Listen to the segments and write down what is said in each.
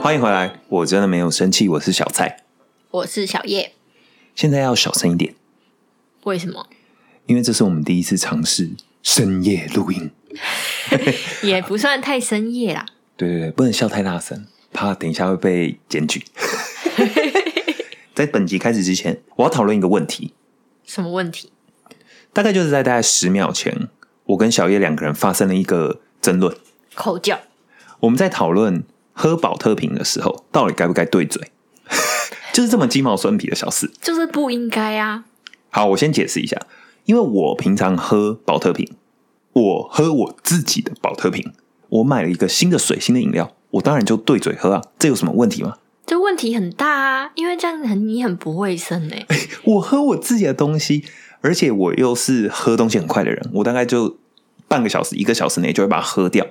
欢迎回来，我真的没有生气，我是小蔡。我是小叶，现在要小声一点，为什么？因为这是我们第一次尝试深夜录音。也不算太深夜啦。对对对，不能笑太大声，怕等一下会被检举。在本集开始之前，我要讨论一个问题，什么问题？大概就是在大概十秒前，我跟小叶两个人发生了一个争论。口角。我们在讨论喝保特瓶的时候，到底该不该对嘴，就是这么鸡毛蒜皮的小事。就是不应该啊。好，我先解释一下，因为我平常喝保特瓶，我喝我自己的保特瓶，我买了一个新的水、新的饮料，我当然就对嘴喝啊，这有什么问题吗？这问题很大啊，因为这样很你很不卫生哎、我喝我自己的东西，而且我又是喝东西很快的人，我大概就半个小时、一个小时内就会把它喝掉。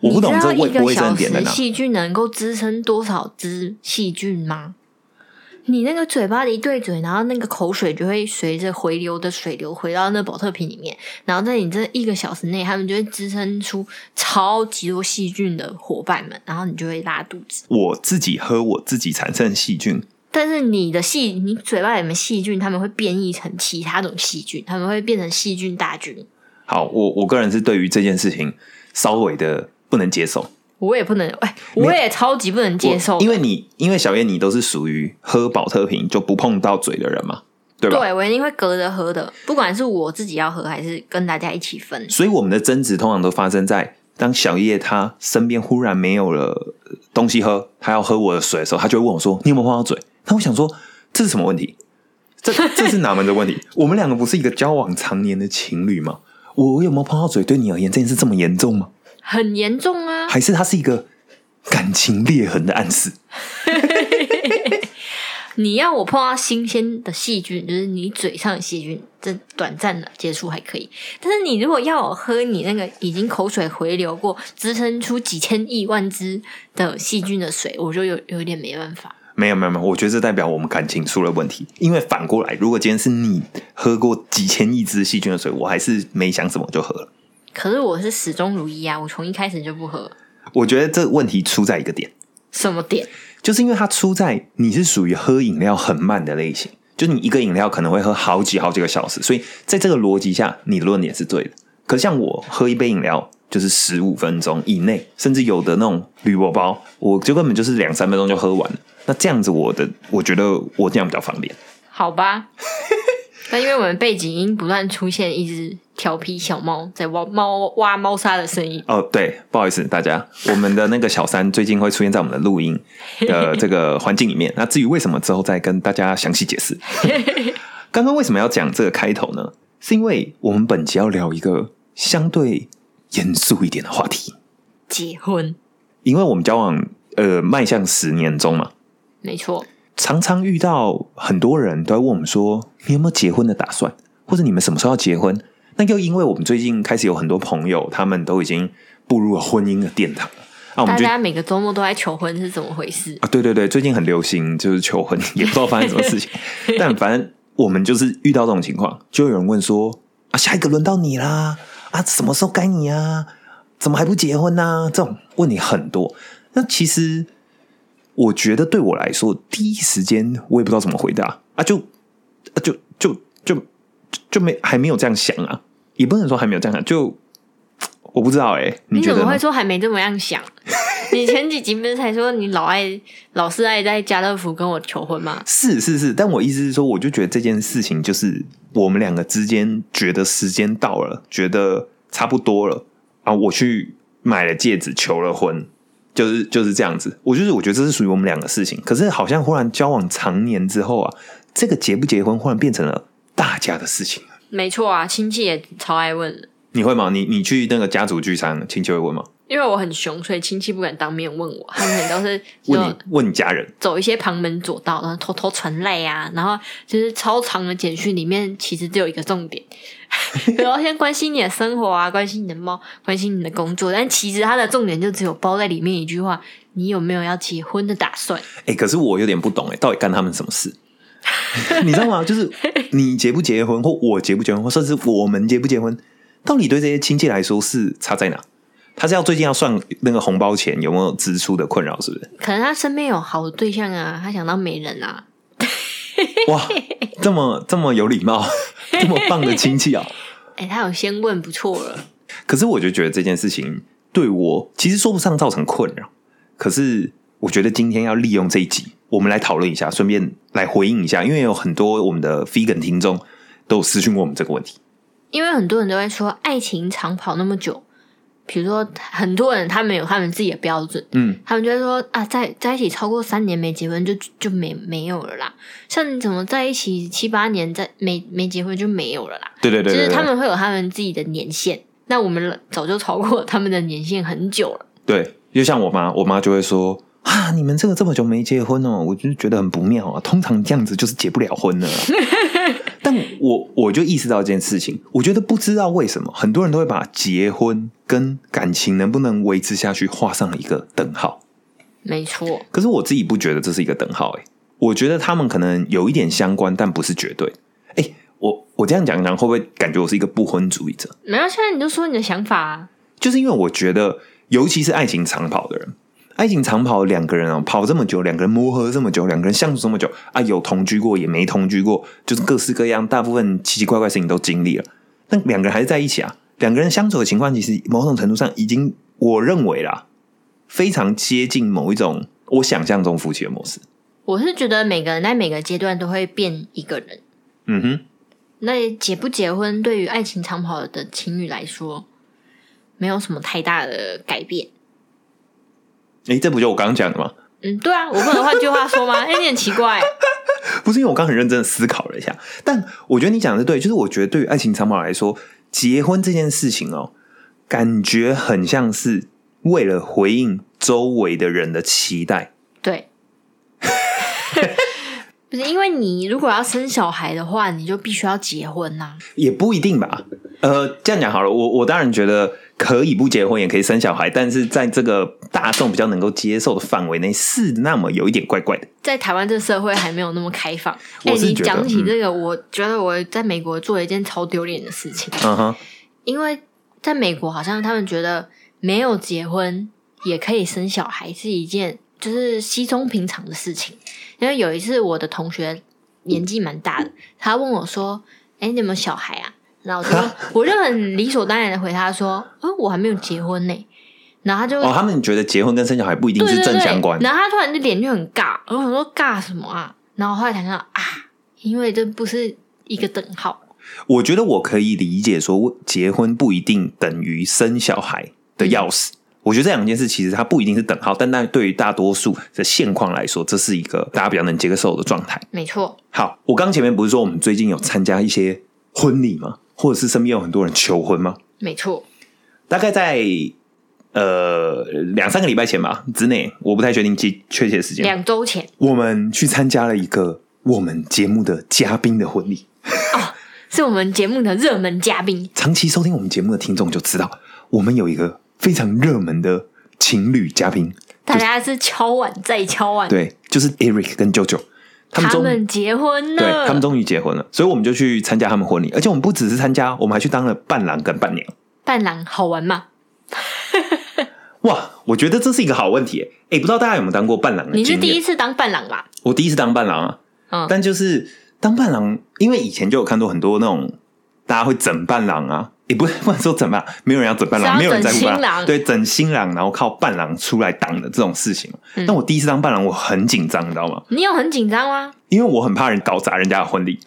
我不懂这卫不卫你知道一个小时生的点在哪。细菌能够滋生多少只细菌吗？你那个嘴巴一对嘴，然后那个口水就会随着回流的水流回到那保特瓶里面，然后在你这一个小时内，他们就会滋生出超级多细菌的伙伴们，然后你就会拉肚子。我自己喝我自己产生的细菌，但是你的细，你嘴巴里面细菌，它们会变异成其他种细菌，它们会变成细菌大军。好，我我个人是对于这件事情稍微的不能接受。我也不能，哎，我也超级不能接受因为你因为小叶你都是属于喝保特瓶就不碰到嘴的人嘛，对吧？对我一定会隔着喝的，不管是我自己要喝还是跟大家一起分。所以我们的争执通常都发生在当小叶他身边忽然没有了呃东西喝，他要喝我的水的时候，他就会问我说：“你有没有碰到嘴？”那我想说这是什么问题？这 这是哪门的问题？我们两个不是一个交往常年的情侣吗？我有没有碰到嘴对你而言这件事这么严重吗？很严重啊！还是它是一个感情裂痕的暗示？你要我碰到新鲜的细菌，就是你嘴上的细菌，这短暂的接触还可以。但是你如果要我喝你那个已经口水回流过、滋生出几千亿万只的细菌的水，我就有有一点没办法。没有没有没有，我觉得这代表我们感情出了问题。因为反过来，如果今天是你喝过几千亿只细菌的水，我还是没想什么就喝了。可是我是始终如一啊，我从一开始就不喝。我觉得这个问题出在一个点，什么点？就是因为它出在你是属于喝饮料很慢的类型，就你一个饮料可能会喝好几好几个小时，所以在这个逻辑下，你的论点是对的。可是像我喝一杯饮料就是十五分钟以内，甚至有的那种铝箔包，我就根本就是两三分钟就喝完了。那这样子，我的我觉得我这样比较方便。好吧。但因为我们背景音不断出现一只调皮小猫在挖猫挖猫砂的声音，哦，对，不好意思，大家，我们的那个小三最近会出现在我们的录音的这个环境里面。那至于为什么之后再跟大家详细解释。刚刚为什么要讲这个开头呢？是因为我们本集要聊一个相对严肃一点的话题，结婚，因为我们交往呃迈向十年中嘛，没错。常常遇到很多人都在问我们说：“你有没有结婚的打算？或者你们什么时候要结婚？”那又因为我们最近开始有很多朋友，他们都已经步入了婚姻的殿堂，那我们大家每个周末都在求婚是怎么回事？啊，对对对，最近很流行就是求婚，也不知道发生什么事情，但反正我们就是遇到这种情况，就有人问说：“啊，下一个轮到你啦！啊，什么时候该你啊？怎么还不结婚呢、这种问题很多。那其实我觉得对我来说，第一时间我也不知道怎么回答啊，就啊就就就就就没还没有这样想啊，也不能说还没有这样想，就我不知道哎、你怎么会？说还没这么样想？你前几集不是才说你老爱老是爱在家乐福跟我求婚吗？是是是，但我意思是说，我就觉得这件事情就是我们两个之间觉得时间到了，觉得差不多了啊，我去买了戒指，求了婚，就是就是这样子。我就是我觉得这是属于我们两个事情，可是好像忽然交往常年之后啊，这个结不结婚忽然变成了大家的事情。没错啊，亲戚也超爱问。你会吗？你你去那个家族聚餐，亲戚会问吗？因为我很穷，所以亲戚不敢当面问我，他们都是 问你问你家人，走一些旁门左道，然后偷偷传赖啊，然后就是超长的简讯里面其实只有一个重点，然后先关心你的生活啊，关心你的猫，关心你的工作，但其实它的重点就只有包在里面一句话：你有没有要结婚的打算？哎、可是我有点不懂哎、到底干他们什么事？你知道吗？就是你结不结婚，或我结不结婚，或甚至我们结不结婚，到底对这些亲戚来说是差在哪？他是要最近要算那个红包钱有没有支出的困扰，是不是？可能他身边有好的对象啊，他想当媒人啊。哇，这么这么有礼貌，这么棒的亲戚啊！哎、他有先问，不错了。可是我就觉得这件事情对我其实说不上造成困扰，可是我觉得今天要利用这一集，我们来讨论一下，顺便来回应一下，因为有很多我们的 vegan 听众都有私讯过我们这个问题。因为很多人都会说，爱情长跑那么久，比如说很多人他们有他们自己的标准，嗯，他们就会说啊，在在一起超过三年没结婚就就没没有了啦。像你怎么在一起七八年在没没结婚就没有了啦？对对对对对就是他们会有他们自己的年限，那我们早就超过他们的年限很久了。对，就像我妈，我妈就会说啊，你们这个这么久没结婚哦，我就觉得很不妙啊。通常这样子就是结不了婚了啊、但我我就意识到一件事情，我觉得不知道为什么很多人都会把结婚跟感情能不能维持下去画上了一个等号。没错，可是我自己不觉得这是一个等号、欸，我觉得他们可能有一点相关，但不是绝对。哎、我我这样讲讲，会不会感觉我是一个不婚主义者？没有，现在你就说你的想法啊。就是因为我觉得，尤其是爱情长跑的人，爱情长跑两个人哦，跑这么久，两个人磨合这么久，两个人相处这么久啊，有同居过也没同居过，就是各式各样，大部分奇奇怪怪事情都经历了。但两个人还是在一起啊，两个人相处的情况，其实某种程度上已经，我认为啦，非常接近某一种我想象中夫妻的模式。我是觉得每个人在每个阶段都会变一个人。嗯哼，那结不结婚，对于爱情长跑的情侣来说，没有什么太大的改变。诶，这不就我刚刚讲的吗？嗯，对啊，我不能换句话说吗？哎、你很奇怪。不是因为我刚很认真的思考了一下，但我觉得你讲的对，就是我觉得对于爱情长跑来说，结婚这件事情哦，感觉很像是为了回应周围的人的期待。对，不是因为你如果要生小孩的话，你就必须要结婚呐、也不一定吧。呃，这样讲好了，我我当然觉得可以不结婚也可以生小孩，但是在这个大众比较能够接受的范围内，是那么有一点怪怪的。在台湾这个社会还没有那么开放。哎、你讲起嗯这个，我觉得我在美国做了一件超丢脸的事情，嗯哼，因为在美国好像他们觉得没有结婚也可以生小孩是一件就是稀松平常的事情。因为有一次我的同学年纪蛮大的，他问我说：“哎、你有没有小孩啊？”然后我就 我就很理所当然的回他说：“哦，我还没有结婚呢。”然后他就哦，他们觉得结婚跟生小孩不一定是对对对，正相关。然后他突然就脸就很尬，然后我想说尬什么啊？然后后来想想啊，因为这不是一个等号。我觉得我可以理解说，结婚不一定等于生小孩的钥匙。我觉得这两件事其实它不一定是等号，但但对于大多数的现况来说，这是一个大家比较能接受的状态。没错，好，我刚前面不是说我们最近有参加一些婚礼吗？或者是身边有很多人求婚吗？没错，大概在呃两三个礼拜前吧之内，我不太确定确确切时间。两周前我们去参加了一个我们节目的嘉宾的婚礼。哦是我们节目的热门嘉宾，长期收听我们节目的听众就知道，我们有一个非常热门的情侣嘉宾，大家是敲碗再敲碗，对，就是 Eric 跟 JoJo，他们终他们结婚了，对他们终于结婚了，所以我们就去参加他们婚礼，而且我们不只是参加，我们还去当了伴郎跟伴娘。伴郎好玩吗？哇，我觉得这是一个好问题诶。哎，不知道大家有没有当过伴郎的你是第一次当伴郎吧？我第一次当伴郎啊，嗯但就是当伴郎，因为以前就有看到很多那种大家会整伴郎啊，也不不能说整伴，没有人要整伴郎，没有人在乎伴整新郎对，整新郎，然后靠伴郎出来挡的这种事情。嗯但我第一次当伴郎，我很紧张，你知道吗？你有很紧张吗？因为我很怕人搞砸人家的婚礼，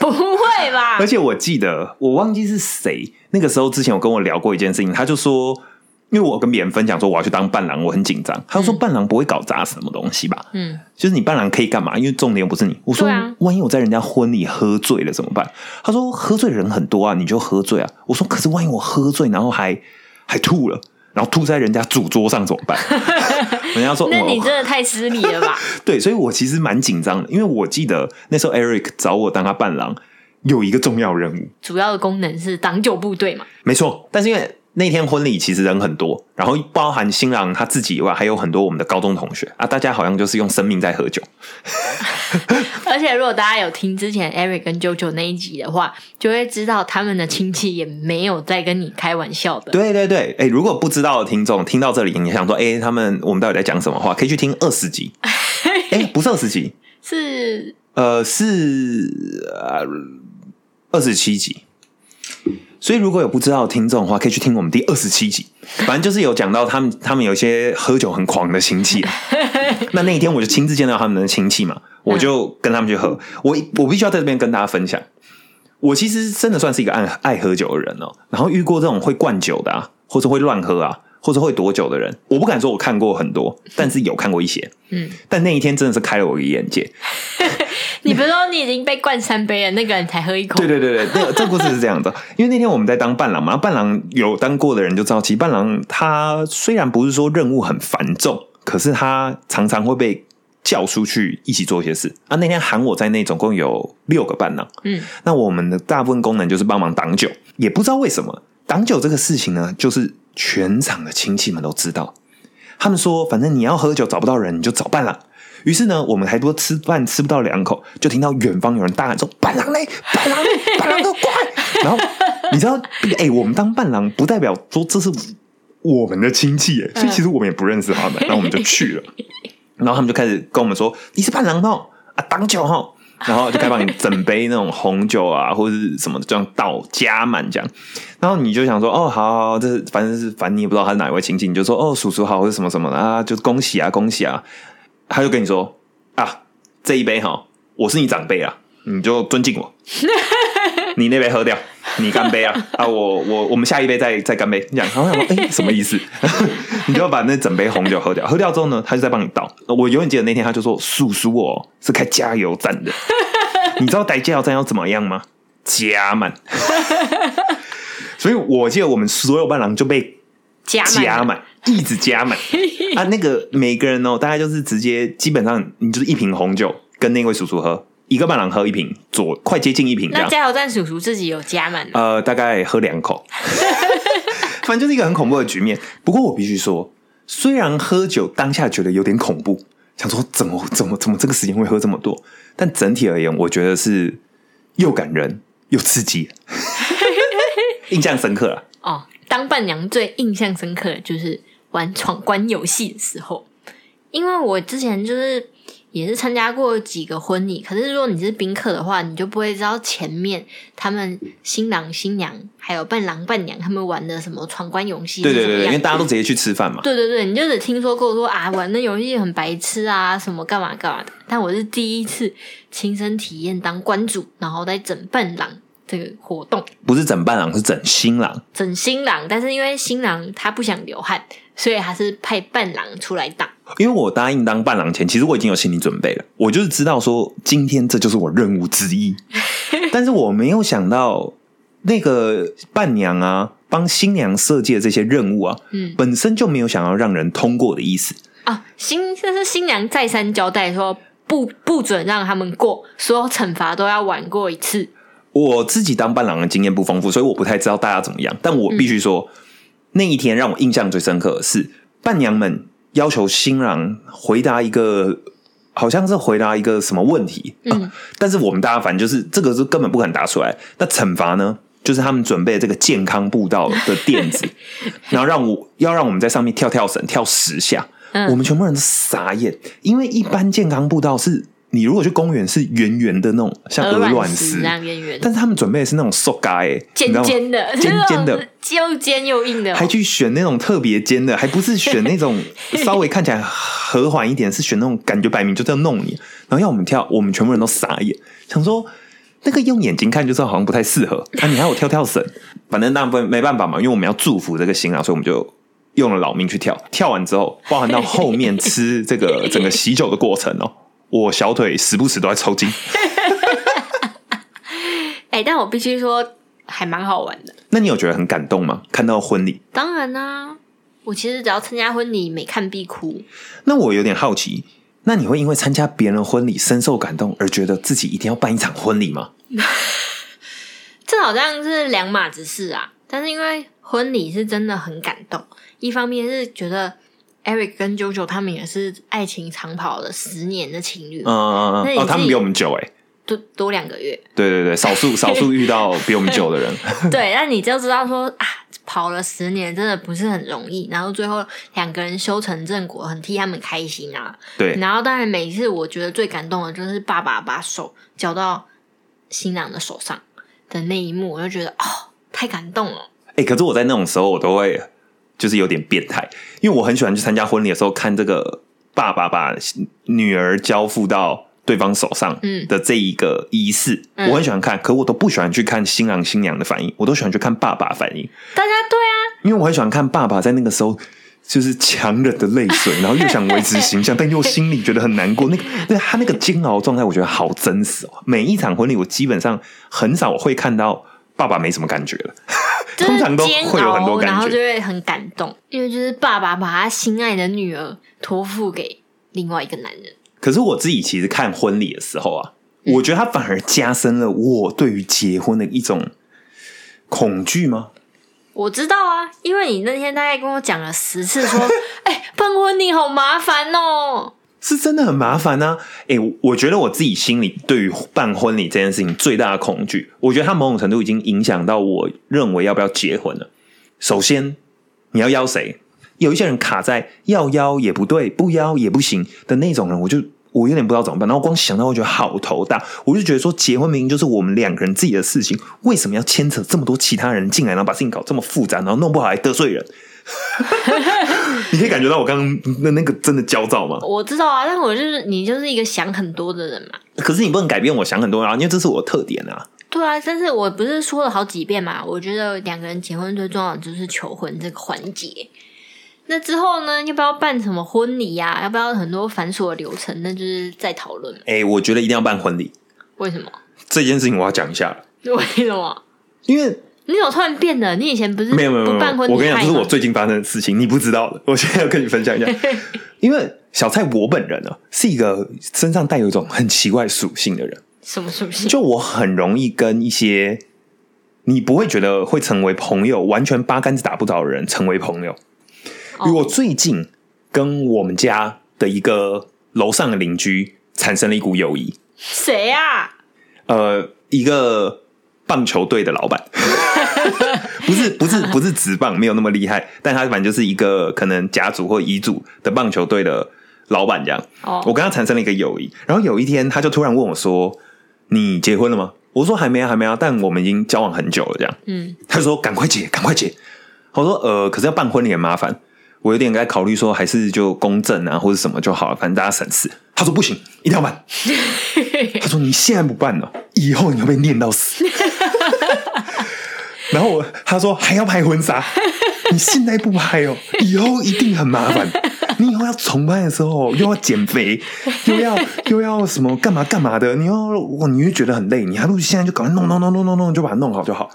不会吧 而？且我记得我忘记是谁，那个时候之前有跟我聊过一件事情，他就说。因为我跟别人分享说我要去当伴郎，我很紧张。他就说伴郎不会搞砸什么东西吧？嗯，就是你伴郎可以干嘛？因为重点不是你。我说，万一我在人家婚礼喝醉了怎么办？他说，喝醉的人很多啊，你就喝醉啊。我说，可是万一我喝醉，然后还还吐了，然后吐在人家主桌上怎么办？人家说，那你哦真的太失礼了吧？对，所以我其实蛮紧张的，因为我记得那时候 Eric 找我当他伴郎，有一个重要任务，主要的功能是挡酒部队嘛。没错。但是因为那天婚礼其实人很多，然后包含新郎他自己以外，还有很多我们的高中同学啊，大家好像就是用生命在喝酒。而且如果大家有听之前 Eric 跟 JoJo 那一集的话，就会知道他们的亲戚也没有在跟你开玩笑的。对对对，哎，如果不知道的听众听到这里，你想说，哎，他们我们到底在讲什么话？可以去听二十集。哎，不是二十集，是呃是呃二十七集。所以如果有不知道的听众的话，可以去听我们第二十七集。反正就是有讲到他们，他们有一些喝酒很狂的亲戚。那那一天我就亲自见到他们的亲戚嘛，我就跟他们去喝。我我必须要在这边跟大家分享，我其实真的算是一个爱爱喝酒的人哦。然后遇过这种会灌酒的，啊，或者会乱喝啊，或者会躲酒的人，我不敢说我看过很多，但是有看过一些。嗯，但那一天真的是开了我的眼界。你不是说你已经被灌三杯了，那个人才喝一口？对对对对，那这故事是这样的。因为那天我们在当伴郎嘛，伴郎有当过的人就知道，其实伴郎他虽然不是说任务很繁重，可是他常常会被叫出去一起做一些事。啊，那天喊我在内，总共有六个伴郎。嗯，那我们的大部分功能就是帮忙挡酒，也不知道为什么挡酒这个事情呢，就是全场的亲戚们都知道。他们说，反正你要喝酒找不到人，你就找伴郎。于是呢，我们还多吃饭吃不到两口，就听到远方有人大喊说：“伴郎嘞，伴郎嘞，伴郎都快！” 然后你知道，哎，我们当伴郎不代表说这是我们的亲戚，哎，所以其实我们也不认识他们，那我们就去了。然后他们就开始跟我们说：“你是伴郎哦，啊，挡酒哈。”然后就开始帮你整杯那种红酒啊，或者是什么这样倒加满这样。然后你就想说：“哦，好好，这反正是反正你也不知道他是哪一位亲戚，你就说：‘哦，叔叔好，或者什么什么啊，就是恭喜啊，恭喜啊。’”他就跟你说啊，这一杯哈，我是你长辈啊，你就尊敬我。你那杯喝掉，你干杯啊！啊，我我我们下一杯再再干杯。这样，然后 哎，什么意思？你就要把那整杯红酒喝掉。喝掉之后呢，他就在帮你倒。我永远记得那天，他就说：“叔叔，哦是开加油站的。你知道带加油站要怎么样吗？加满。所以我记得我们所有伴郎就被加满。”一直加满 啊！那个每个人哦，大概就是直接基本上，你就是一瓶红酒跟那位叔叔喝，一个伴郎喝一瓶，左快接近一瓶。那加油站叔叔自己有加满？呃，大概喝两口，反正就是一个很恐怖的局面。不过我必须说，虽然喝酒当下觉得有点恐怖，想说怎么怎么怎么这个时间会喝这么多，但整体而言，我觉得是又感人又刺激，印象深刻了。哦，当伴娘最印象深刻的就是玩闯关游戏的时候，因为我之前就是也是参加过几个婚礼，可是如果你是宾客的话，你就不会知道前面他们新郎新娘还有伴郎伴娘他们玩的什么闯关游戏。对对对，因为大家都直接去吃饭嘛。对对对，你就只听说过说啊，玩的游戏很白痴啊，什么干嘛干嘛的。但我是第一次亲身体验当关主，然后再整伴郎。这个活动不是整伴郎，是整新郎。整新郎，但是因为新郎他不想流汗，所以还是派伴郎出来当。因为我答应当伴郎前，其实我已经有心理准备了，我就是知道说今天这就是我任务之一。但是我没有想到那个伴娘啊，帮新娘设计的这些任务啊，嗯，本身就没有想要让人通过的意思啊。新这是新娘再三交代说，不不准让他们过，所有惩罚都要玩过一次。我自己当伴郎的经验不丰富，所以我不太知道大家怎么样。但我必须说，那一天让我印象最深刻的是伴娘们要求新郎回答一个，好像是回答一个什么问题。嗯，但是我们大家反正就是这个是根本不敢答出来。那惩罚呢，就是他们准备这个健康步道的垫子，然后让我要让我们在上面跳跳绳，跳十下。我们全部人都傻眼，因为一般健康步道是。你如果去公园是圆圆的那种，像鹅卵石，圆圆。但是他们准备的是那种瘦嘎哎，尖尖的，尖尖的，又尖又硬的，还去选那种特别尖的，还不是选那种 稍微看起来和缓一点，是选那种感觉摆明就在弄你，然后要我们跳，我们全部人都傻眼，想说那个用眼睛看就知道好像不太适合。啊！你还有跳跳绳，反正那不没办法嘛，因为我们要祝福这个新郎，所以我们就用了老命去跳。跳完之后，包含到后面吃这个 整个喜酒的过程哦。我小腿时不时都在抽筋，哎，但我必须说还蛮好玩的。那你有觉得很感动吗？看到婚礼？当然啦，我其实只要参加婚礼，每看必哭。那我有点好奇，那你会因为参加别人婚礼深受感动，而觉得自己一定要办一场婚礼吗？这好像是两码子事啊。但是因为婚礼是真的很感动，一方面是觉得 Eric 跟 JoJo 他们也是爱情长跑了十年的情侣，嗯嗯嗯，哦，他们比我们久哎，多多两个月。对对对，少数少数遇到比我们久的人，对，那你就知道说啊，跑了十年真的不是很容易，然后最后两个人修成正果，很替他们开心啊。对，然后当然每一次我觉得最感动的就是爸爸把手交到新郎的手上的那一幕，我就觉得哦，太感动了。哎、可是我在那种时候，我都会就是有点变态，因为我很喜欢去参加婚礼的时候看这个爸爸把女儿交付到对方手上嗯的这一个仪式，嗯我很喜欢看，可我都不喜欢去看新郎新娘的反应，我都喜欢去看爸爸反应，大家对啊，因为我很喜欢看爸爸在那个时候。就是强忍的泪水，然后又想维持形象，但又心里觉得很难过。那个，那他那个煎熬状态，我觉得好真实哦。每一场婚礼，我基本上很少会看到爸爸没什么感觉了。通常都煎会有很多感觉，然后。就会很感动，因为就是爸爸把他心爱的女儿托付给另外一个男人。可是我自己其实看婚礼的时候啊，我觉得他反而加深了我对于结婚的一种恐惧吗？我知道啊，因为你那天大概跟我讲了十次，说，哎、办婚礼好麻烦哦。是真的很麻烦呢、啊。诶、我觉得我自己心里对于办婚礼这件事情最大的恐惧，我觉得它某种程度已经影响到我认为要不要结婚了。首先，你要邀谁？有一些人卡在要邀也不对，不邀也不行的那种人，我就我有点不知道怎么办。然后光想到我觉得好头大，我就觉得说结婚明明就是我们两个人自己的事情，为什么要牵扯这么多其他人进来，然后把事情搞这么复杂，然后弄不好还得罪人？你可以感觉到我刚刚的那个真的焦躁吗？我知道啊，但我就是你就是一个想很多的人嘛。可是你不能改变我想很多啊，因为这是我的特点啊。对啊，但是我不是说了好几遍嘛，我觉得两个人结婚最重要的就是求婚这个环节。那之后呢，要不要办什么婚礼呀、要不要很多繁琐的流程？那就是再讨论。哎、我觉得一定要办婚礼为什么？这件事情，我要讲一下了，为什么？因为你怎么突然变了？你以前不是没有没有办婚礼我跟你讲，这是我最近发生的事情，你不知道的，我现在要跟你分享一下。因为小蔡我本人呢、是一个身上带有一种很奇怪属性的人，什么属性？就我很容易跟一些你不会觉得会成为朋友，完全八竿子打不着的人成为朋友。哦因为我最近跟我们家的一个楼上的邻居产生了一股友谊，谁啊？呃，一个棒球队的老板，不是不是不是职棒，没有那么厉害，但他反正就是一个可能甲组或乙组的棒球队的老板这样。哦我跟他产生了一个友谊，然后有一天他就突然问我说：“你结婚了吗？”我说：“还没啊，还没啊，但我们已经交往很久了。”这样，嗯，他就说：“赶快结，赶快结。”我说：“呃，可是要办婚礼很麻烦，我有点该考虑说，还是就公证啊，或者什么就好了，反正大家省事。”他说：“不行，一定要办。” 他说：“你现在不办了，以后你会被念到死。” 然后我他说还要拍婚纱，你现在不拍哦，以后一定很麻烦。你以后要重拍的时候又要减肥，又要又要什么干嘛干嘛的，你要哇，你会觉得很累。你还不如现在就赶快弄弄弄弄弄弄，就把它弄好就好。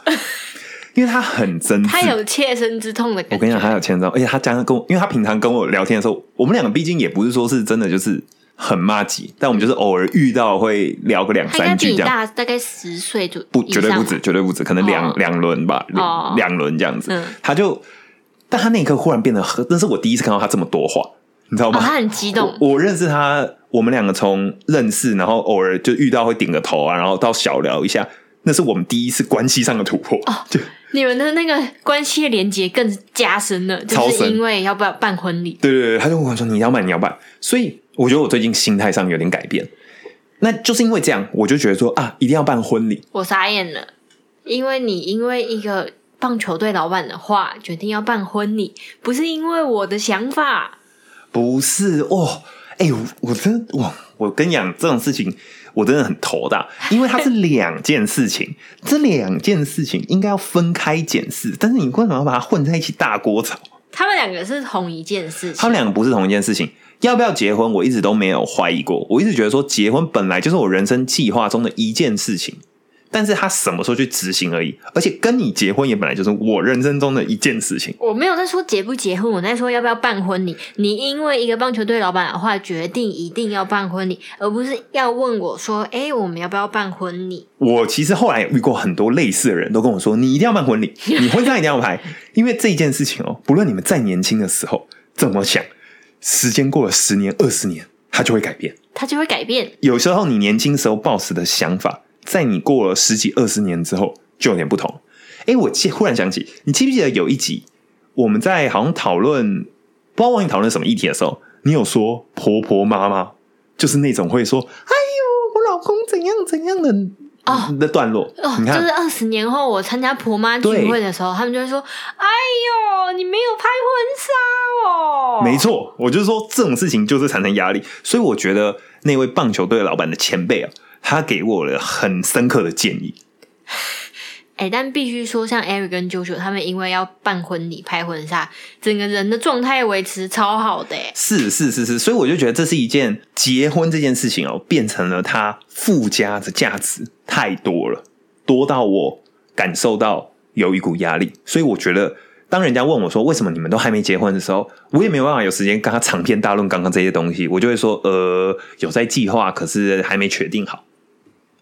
因为他很真挚，他有切身之痛的感觉。我跟你讲，他有切身之痛，而且他加上跟我，因为他平常跟我聊天的时候，我们两个毕竟也不是说是真的就是很骂吉，但我们就是偶尔遇到会聊个两三句这样，大大概十岁就不绝对不止，绝对不止，可能两哦两轮吧，哦两两轮这样子嗯。他就，但他那一刻忽然变得很，那是我第一次看到他这么多话，你知道哦，吗？他很激动。我我认识他，我们两个从认识，然后偶尔就遇到会顶个头啊，然后到小聊一下，那是我们第一次关系上的突破。哦就你们的那个关系的连接更加深了，就是因为要不要办婚礼？对对对，他就跟我说：“你要办，你要办。”所以我觉得我最近心态上有点改变。那就是因为这样，我就觉得说啊，一定要办婚礼。我傻眼了，因为你因为一个棒球队老板的话决定要办婚礼，不是因为我的想法。不是哦，哎、我我真哇，我跟你讲这种事情，我真的很头大，因为它是两件事情，这两件事情应该要分开检视，但是你为什么要把它混在一起大锅炒？他们两个是同一件事情，他们两个不是同一件事情。要不要结婚，我一直都没有怀疑过。我一直觉得说，结婚本来就是我人生计划中的一件事情。但是他什么时候去执行而已。而且跟你结婚也本来就是我人生中的一件事情。我没有在说结不结婚，我在说要不要办婚礼。你因为一个棒球队老板的话，决定一定要办婚礼，而不是要问我说：“哎，我们要不要办婚礼？”我其实后来遇过很多类似的人，都跟我说：“你一定要办婚礼，你婚纱一定要拍。”因为这件事情哦，不论你们再年轻的时候怎么想，时间过了十年、二十年，它就会改变。它就会改变。有时候你年轻时候抱持的想法，在你过了十几二十年之后就有点不同。哎，我记忽然想起，你记不记得有一集我们在好像讨论，不知道忘记讨论什么议题的时候，你有说婆婆妈妈就是那种会说：“哎呦，我老公怎样怎样的。”哦的段落，哦，你看就是二十年后我参加婆妈聚会的时候，他们就会说：“哎呦，你没有拍婚纱哦。”没错，我就是说这种事情就是产生压力，所以我觉得那位棒球队老板的前辈啊，他给我了很深刻的建议。哎，但必须说，像 Eric 跟 JoJo 他们因为要办婚礼、拍婚纱，整个人的状态维持超好的。是是是是，所以我就觉得这是一件结婚这件事情哦，变成了它附加的价值太多了，多到我感受到有一股压力。所以我觉得，当人家问我说为什么你们都还没结婚的时候，我也没有办法有时间跟他长篇大论刚刚这些东西，我就会说呃，有在计划，可是还没确定好。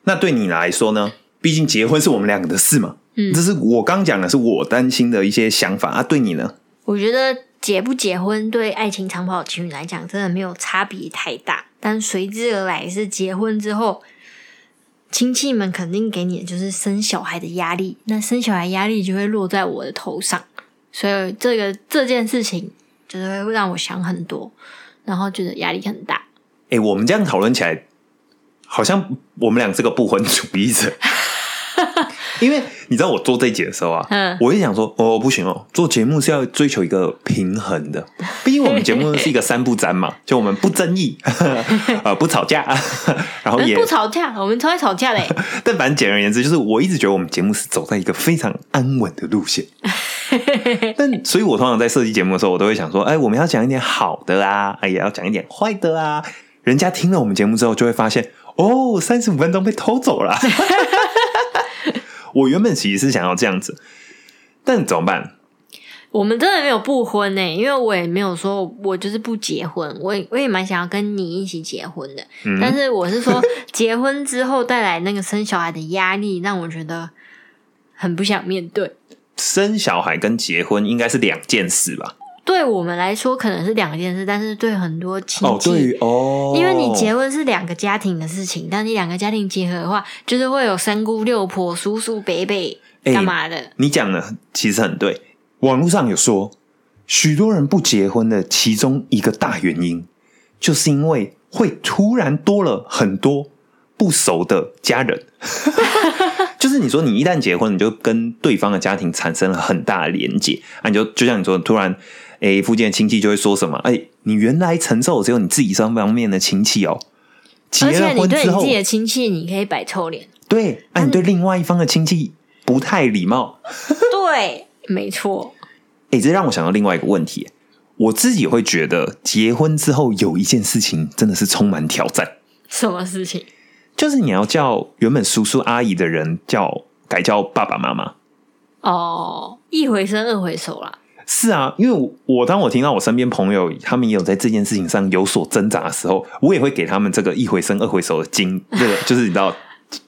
那对你来说呢？毕竟结婚是我们两个的事嘛，嗯这是我刚讲的是我担心的一些想法啊。对你呢？我觉得结不结婚对爱情长跑情侣来讲，真的没有差别太大。但随之而来是结婚之后，亲戚们肯定给你的就是生小孩的压力，那生小孩压力就会落在我的头上，所以这个这件事情就是会让我想很多，然后觉得压力很大。哎、我们这样讨论起来，好像我们俩是个不婚主义者。因为你知道我做这一节的时候啊，嗯我也想说，哦，不行哦，做节目是要追求一个平衡的。毕竟我们节目是一个三不沾嘛，就我们不争议，呃，不吵架，然后也嗯不吵架，我们超爱吵架的欸。但反正简而言之，就是我一直觉得我们节目是走在一个非常安稳的路线。但所以，我通常在设计节目的时候，我都会想说，哎，我们要讲一点好的啊，哎，也要讲一点坏的啊。人家听了我们节目之后，就会发现，哦，三十五分钟被偷走了。我原本其实是想要这样子，但怎么办？我们真的没有不婚呢、因为我也没有说我就是不结婚，我也我也蛮想要跟你一起结婚的。嗯但是我是说，结婚之后带来那个生小孩的压力，让我觉得很不想面对。生小孩跟结婚应该是两件事吧？对我们来说可能是两件事，但是对很多亲哦，戚，对哦，因为你结婚是两个家庭的事情，但你两个家庭结合的话，就是会有三姑六婆、叔叔伯伯哎干嘛的。你讲的其实很对。网络上有说，许多人不结婚的其中一个大原因，就是因为会突然多了很多不熟的家人。就是你说，你一旦结婚，你就跟对方的家庭产生了很大的连结啊！你就就像你说，突然，哎，附近的亲戚就会说什么？哎，你原来承受只有你自己这方面的亲戚哦。结了而且你婚之后对你自，己的亲戚，你可以摆臭脸。对，啊，你对另外一方的亲戚不太礼貌，对，没错。哎、这让我想到另外一个问题。我自己会觉得，结婚之后有一件事情真的是充满挑战，什么事情？就是你要叫原本叔叔阿姨的人叫改叫爸爸妈妈。哦，一回生二回熟啦。是啊，因为我我当我听到我身边朋友他们也有在这件事情上有所挣扎的时候，我也会给他们这个一回生二回熟的经，这个就是你知道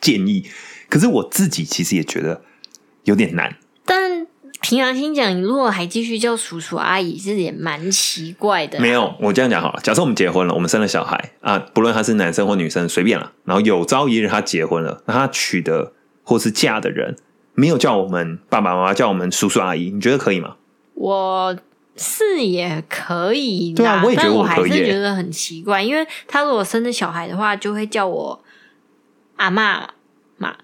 建议。可是我自己其实也觉得有点难。但平常心讲，你如果还继续叫叔叔阿姨，这也蛮奇怪的。没有，我这样讲好了。假设我们结婚了，我们生了小孩啊，不论他是男生或女生，随便了。然后有朝一日他结婚了，那他娶的或是嫁的人没有叫我们爸爸妈妈，叫我们叔叔阿姨，你觉得可以吗？我是也可以啦，对啊我也觉得但我还是觉得很奇怪，因为他如果生了小孩的话，就会叫我阿妈嘛。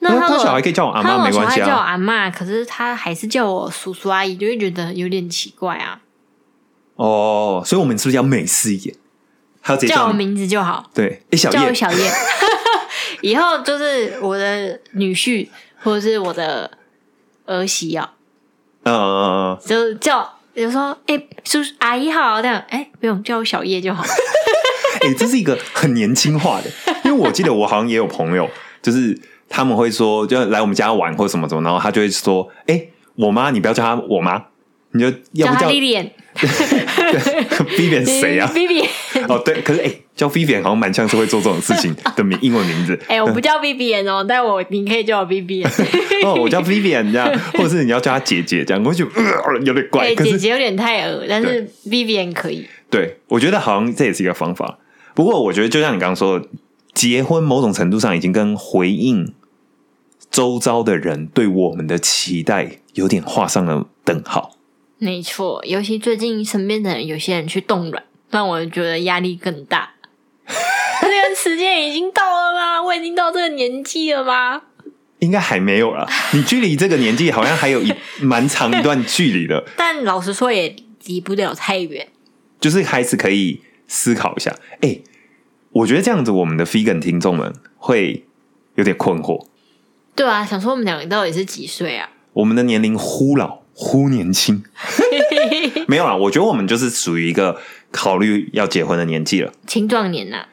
那那他他小孩可以叫我阿妈没关系小孩叫我啊。阿妈，可是他还是叫我叔叔阿姨，就会觉得有点奇怪啊。哦，所以我们是不是要美式一点？叫我名字就好，对，哎，小叶，叫我小叶。以后就是我的女婿或者是我的儿媳啊，呃，就叫。有时候，哎、叔叔阿姨好，这样，哎、不用叫我小叶就好。哎，这是一个很年轻化的，因为我记得我好像也有朋友，就是他们会说，就来我们家玩或什么什么，然后他就会说：“哎、我妈，你不要叫她我妈，你就要叫他不叫 Lilian，Vivian 谁啊？？Vivian，哦，对，可是哎、叫 Vivian 好像蛮像是会做这种事情 的名英文名字。哎，我不叫 Vivian 哦，但我你可以叫我 Vivian。哦，我叫 Vivian 这样，或者是你要叫她姐姐这样，我就觉得、呃、有点怪。姐姐有点太恶，但是 Vivian 可以。对，我觉得好像这也是一个方法。不过，我觉得就像你刚刚说的，结婚某种程度上已经跟回应周遭的人对我们的期待有点画上了等号。没错，尤其最近身边的人，有些人去冻卵，让我觉得压力更大。这个时间已经到了吗？我已经到这个年纪了吗？应该还没有啦，你距离这个年纪好像还有一 蛮长一段距离的，但老实说，也离不了太远。就是还是可以思考一下。哎、我觉得这样子，我们的 vegan 听众们会有点困惑。对啊，想说我们两个到底是几岁啊？我们的年龄忽老忽年轻，没有啦。我觉得我们就是属于一个考虑要结婚的年纪了。青壮年呐、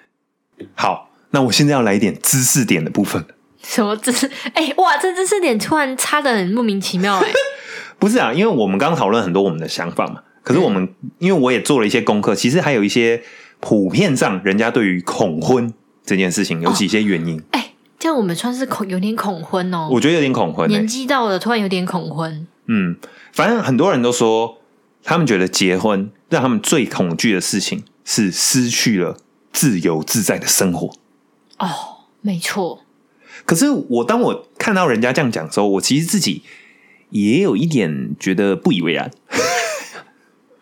好，那我现在要来一点知识点的部分。什么知识？哎、哇，这知识点突然差的很莫名其妙哎、不是啊，因为我们刚刚讨论很多我们的想法嘛。可是我们，因为我也做了一些功课，其实还有一些普遍上人家对于恐婚这件事情有几些原因，哎、这样我们算是恐有点恐婚哦。我觉得有点恐婚、欸年。纪到了，突然有点恐婚。嗯，反正很多人都说，他们觉得结婚让他们最恐惧的事情是失去了自由自在的生活。哦，没错，可是我当我看到人家这样讲的时候，我其实自己也有一点觉得不以为然。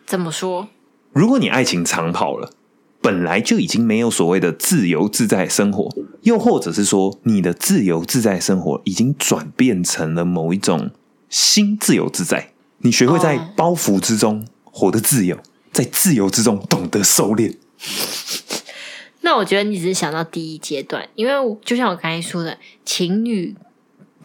怎么说？如果你爱情长跑了，本来就已经没有所谓的自由自在生活，又或者是说你的自由自在生活已经转变成了某一种新自由自在，你学会在哦包袱之中活得自由，在自由之中懂得收敛。那我觉得你只是想到第一阶段，因为就像我刚才说的，情侣、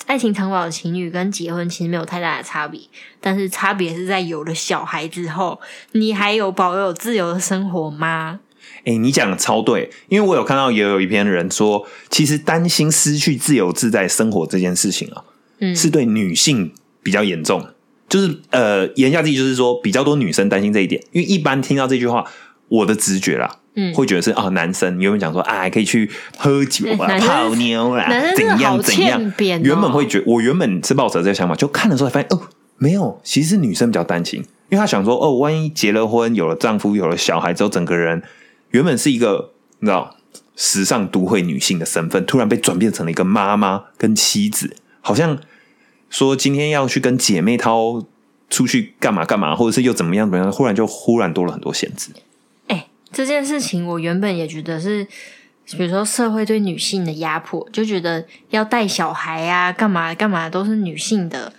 爱情长跑的情侣跟结婚其实没有太大的差别，但是差别是在有了小孩之后，你还有保有自由的生活吗？哎、你讲的超对，因为我有看到也有一篇人说，其实担心失去自由自在生活这件事情啊，嗯是对女性比较严重，就是呃，言下之意就是说，比较多女生担心这一点，因为一般听到这句话，我的直觉啦，嗯。会觉得是啊，男生原本讲说啊，还可以去喝酒啊、男生泡妞啦，怎样怎样。哦，原本会觉我原本是抱着这个想法，就看的时候才发现，哦，没有，其实女生比较担心，因为她想说，哦，万一结了婚，有了丈夫，有了小孩之后，整个人原本是一个你知道时尚都会女性的身份，突然被转变成了一个妈妈跟妻子，好像说今天要去跟姐妹淘出去干嘛干嘛，或者是又怎么样怎么样，忽然就忽然多了很多限制。哎、这件事情我原本也觉得是，比如说社会对女性的压迫，就觉得要带小孩啊，干嘛干嘛都是女性的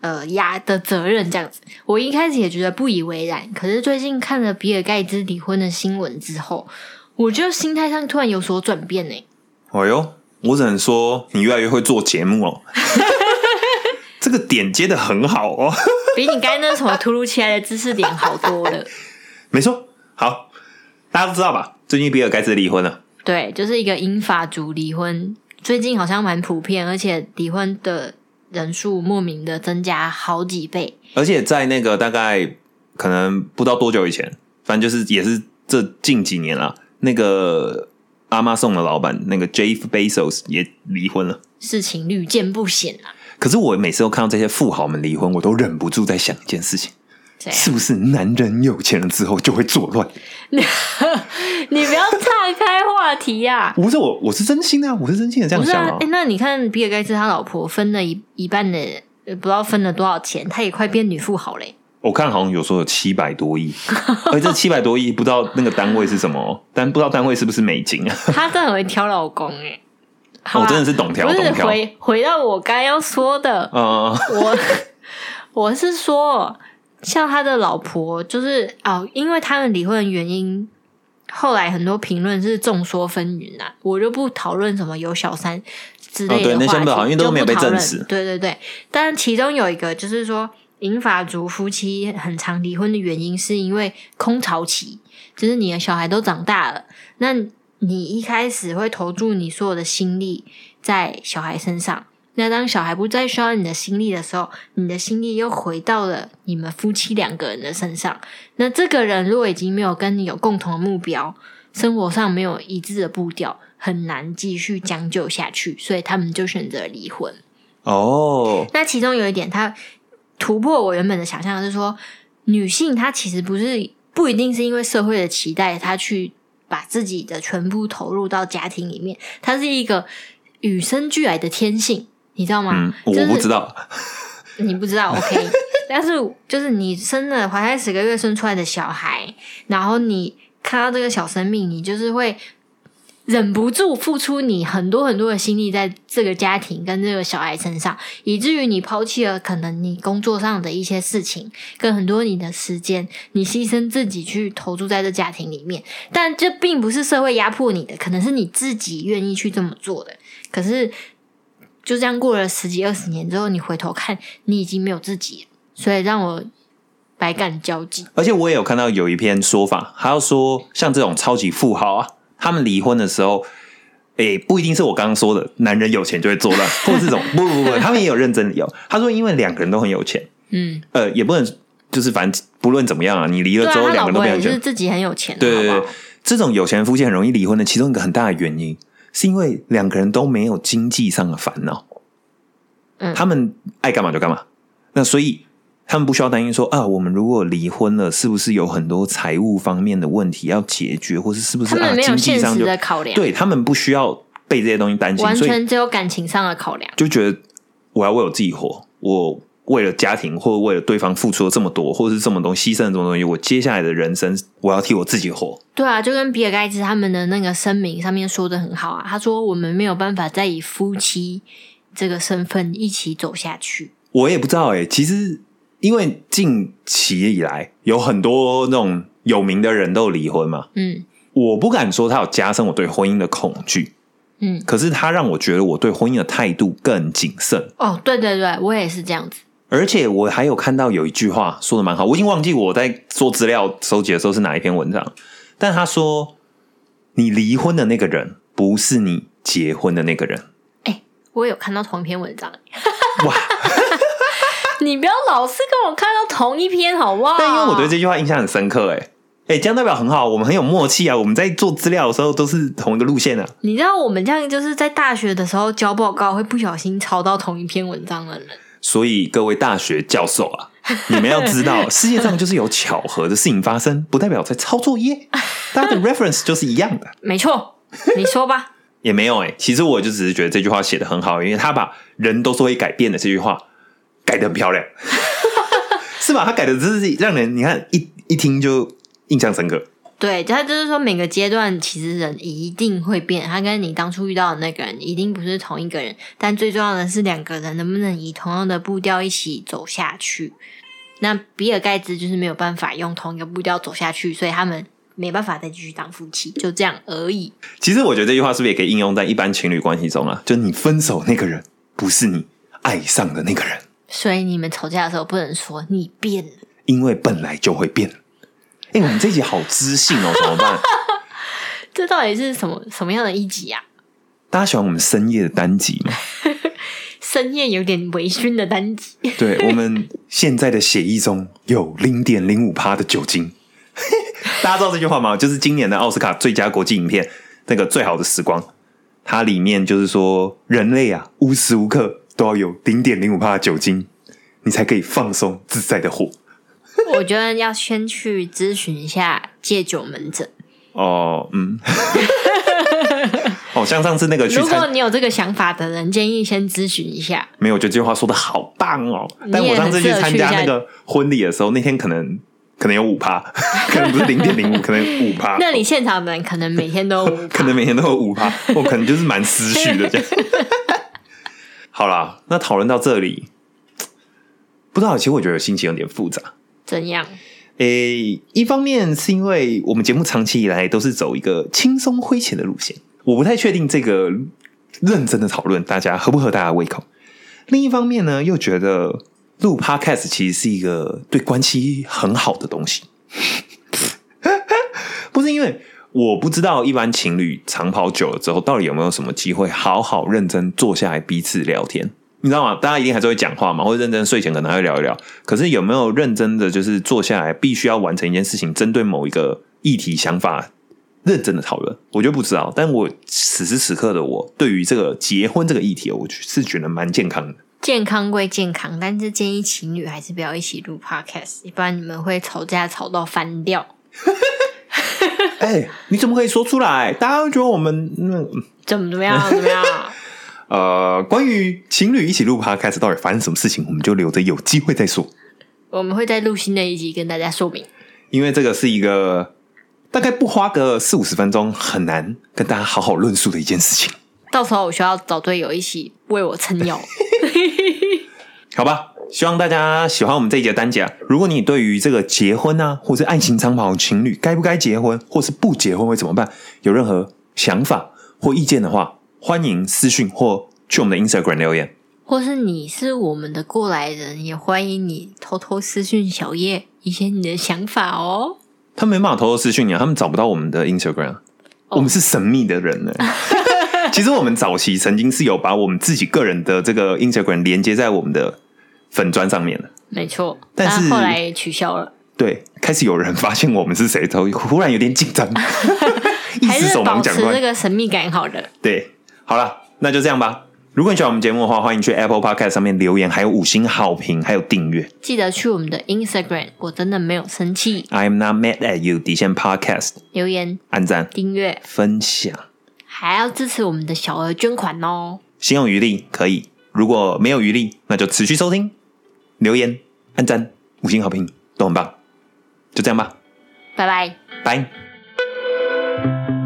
呃压的责任这样子。我一开始也觉得不以为然，可是最近看了比尔盖茨离婚的新闻之后，我就心态上突然有所转变呢、哎呦，我只能说你越来越会做节目哦，这个点接的很好哦。比你刚才那什么突如其来的知识点好多了。没错，好，大家都知道吧？最近比尔盖茨离婚了，对，就是一个英法族离婚，最近好像蛮普遍，而且离婚的人数莫名的增加好几倍。而且在那个大概可能不知道多久以前，反正就是也是这近几年啦，那个阿妈送的老板那个 Jeff Bezos 也离婚了。事情屡见不鲜啊！可是我每次都看到这些富豪们离婚，我都忍不住在想一件事情：是不是男人有钱了之后就会作乱？你不要岔开话题呀、不是我，我是真心的啊，我是真心的这样想哎、那你看比尔盖茨他老婆分了一一半的，呃不知道分了多少钱，他也快变女富豪嘞。我看好像有说有七百多亿，而 这七百多亿不知道那个单位是什么哦，但不知道单位是不是美金啊？他真的很会挑老公哎、好我、吧真的是懂条不是。回回到我刚要说的，嗯，我 我是说，像他的老婆，就是哦，因为他们离婚的原因，后来很多评论是众说纷纭啊，我就不讨论什么有小三之类的话题，那些不好因为都就没有被证实。对对对，但其中有一个就是说，银发族夫妻很常离婚的原因，是因为空巢期，就是你的小孩都长大了，那你一开始会投注你所有的心力在小孩身上，那当小孩不再需要你的心力的时候，你的心力又回到了你们夫妻两个人的身上。那这个人如果已经没有跟你有共同的目标，生活上没有一致的步调，很难继续将就下去，所以他们就选择离婚。哦，那其中有一点，他突破我原本的想象是说，女性她其实不是不一定是因为社会的期待，她去把自己的全部投入到家庭里面，它是一个与生俱来的天性，你知道吗？嗯，我不知道，你不知道，OK？但是就是你生了怀胎十个月生出来的小孩，然后你看到这个小生命，你就是会忍不住付出你很多很多的心力在这个家庭跟这个小孩身上，以至于你抛弃了可能你工作上的一些事情，跟很多你的时间，你牺牲自己去投注在这家庭里面。但这并不是社会压迫你的，可能是你自己愿意去这么做的。可是就这样过了十几二十年之后，你回头看，你已经没有自己了，所以让我百感交集。而且我也有看到有一篇说法，还要说像这种超级富豪啊，他们离婚的时候，诶、不一定是我刚刚说的男人有钱就会作乱，或者这种。不不不，他们也有认真理由。他说，因为两个人都很有钱，嗯，呃，也不能就是反正不论怎么样啊，你离了之后两个人都没有钱，就是自己很有钱的，对对对好不好，这种有钱夫妻很容易离婚的其中一个很大的原因，是因为两个人都没有经济上的烦恼，嗯。他们爱干嘛就干嘛，那所以他们不需要担心说啊，我们如果离婚了，是不是有很多财务方面的问题要解决，或是是不是啊经济上就的考量，对他们不需要被这些东西担心，完全只有感情上的考量。就觉得我要为我自己活，我为了家庭或者为了对方付出了这么多，或者是这么多牺牲了这么多东西，我接下来的人生我要替我自己活。对啊，就跟比尔盖茨他们的那个声明上面说的很好啊，他说我们没有办法再以夫妻这个身份一起走下去。我也不知道哎、其实因为近期以来有很多那种有名的人都有离婚嘛，嗯我不敢说他有加深我对婚姻的恐惧，嗯，可是他让我觉得我对婚姻的态度更谨慎。哦，对对对，我也是这样子。而且我还有看到有一句话说的蛮好，我已经忘记我在做资料收集的时候是哪一篇文章，但他说你离婚的那个人不是你结婚的那个人。哎我有看到同一篇文章，哇！你不要老是跟我看到同一篇好不好？但因为我对这句话印象很深刻、哎哎，这样代表很好，我们很有默契啊！我们在做资料的时候都是同一个路线啊。你知道我们这样就是在大学的时候交报告会不小心抄到同一篇文章的人，所以各位大学教授啊，你们要知道，世界上就是有巧合的事情发生，不代表在抄作业，大家的 reference 就是一样的。没错，你说吧。也没有哎、其实我就只是觉得这句话写的很好，因为他把人都是会改变的这句话改的很漂亮，是吧？他改的真是让人你看一一听就印象深刻。对，他就是说每个阶段其实人一定会变，他跟你当初遇到的那个人一定不是同一个人，但最重要的是两个人能不能以同样的步调一起走下去。那比尔盖茨就是没有办法用同一个步调走下去，所以他们没办法再继续当夫妻，就这样而已。其实我觉得这句话是不是也可以应用在一般情侣关系中啊？就你分手那个人不是你爱上的那个人，所以你们吵架的时候不能说你变了，因为本来就会变。哎、我们这一集好知性哦，怎么办？这到底是什么什么样的一集啊？大家喜欢我们深夜的单集吗？深夜有点微醺的单集，对我们现在的血液中有零点零五趴的酒精。大家知道这句话吗？就是今年的奥斯卡最佳国际影片那个《最好的时光》，它里面就是说，人类啊，无时无刻都要有零点零五帕的酒精，你才可以放松自在的活。我觉得要先去咨询一下戒酒门诊。哦，嗯，哦，像上次那个去如果，你有这个想法的人，建议先咨询一下。没有，我觉得这句话说的好棒哦。但我上次去参加那个婚礼的时候，那天可能可能有五趴，可能不是零点零五，可能五趴。那你现场的人可能每天都无可能每天都有五趴，我可能就是蛮思绪的这样。好啦，那讨论到这里，不知道，其实我觉得心情有点复杂。怎样？诶、一方面是因为我们节目长期以来都是走一个轻松诙谐的路线，我不太确定这个认真的讨论大家合不合大家胃口。另一方面呢，又觉得录 podcast 其实是一个对关系很好的东西，不是因为我不知道一般情侣长跑久了之后，到底有没有什么机会好好认真坐下来彼此聊天？你知道吗？大家一定还是会讲话嘛，或者认真睡前可能还会聊一聊。可是有没有认真的就是坐下来，必须要完成一件事情，针对某一个议题想法认真的讨论？我就不知道。但我此时此刻的我，对于这个结婚这个议题，我是觉得蛮健康的。健康归健康，但是建议情侣还是不要一起录 podcast，不然你们会吵架吵到翻掉。哎、你怎么可以说出来？大家会觉得我们那、怎么怎么样？怎么样？呃，关于情侣一起录 podcast 到底发生什么事情，我们就留着有机会再说。我们会在录新的一集跟大家说明。因为这个是一个大概不花个四五十分钟很难跟大家好好论述的一件事情，到时候我需要找队友一起为我撑腰。好吧？希望大家喜欢我们这一节单讲。如果你对于这个结婚啊，或是爱情长跑情侣该不该结婚，或是不结婚会怎么办，有任何想法或意见的话，欢迎私讯或去我们的 Instagram 留言。或是你是我们的过来人，也欢迎你偷偷私讯小叶一些你的想法哦。他们没办法偷偷私讯你啊，他们找不到我们的 Instagram，、我们是神秘的人呢。其实我们早期曾经是有把我们自己个人的这个 Instagram 连接在我们的粉砖上面的。没错，但是后来取消了，对，开始有人发现我们是谁之后，忽然有点紧张，一还时手是保持忙脚乱这。个神秘感好的。对，好了，那就这样吧。如果你喜欢我们节目的话，欢迎去 Apple Podcast 上面留言，还有五星好评，还有订阅。记得去我们的 Instagram，我真的没有生气。I'm not mad at you 底线 Podcast，留言、按赞、订阅，分享，还要支持我们的小额捐款哦。心有余力可以，如果没有余力，那就持续收听、留言按赞五星好评都很棒。就这样吧。拜拜。拜。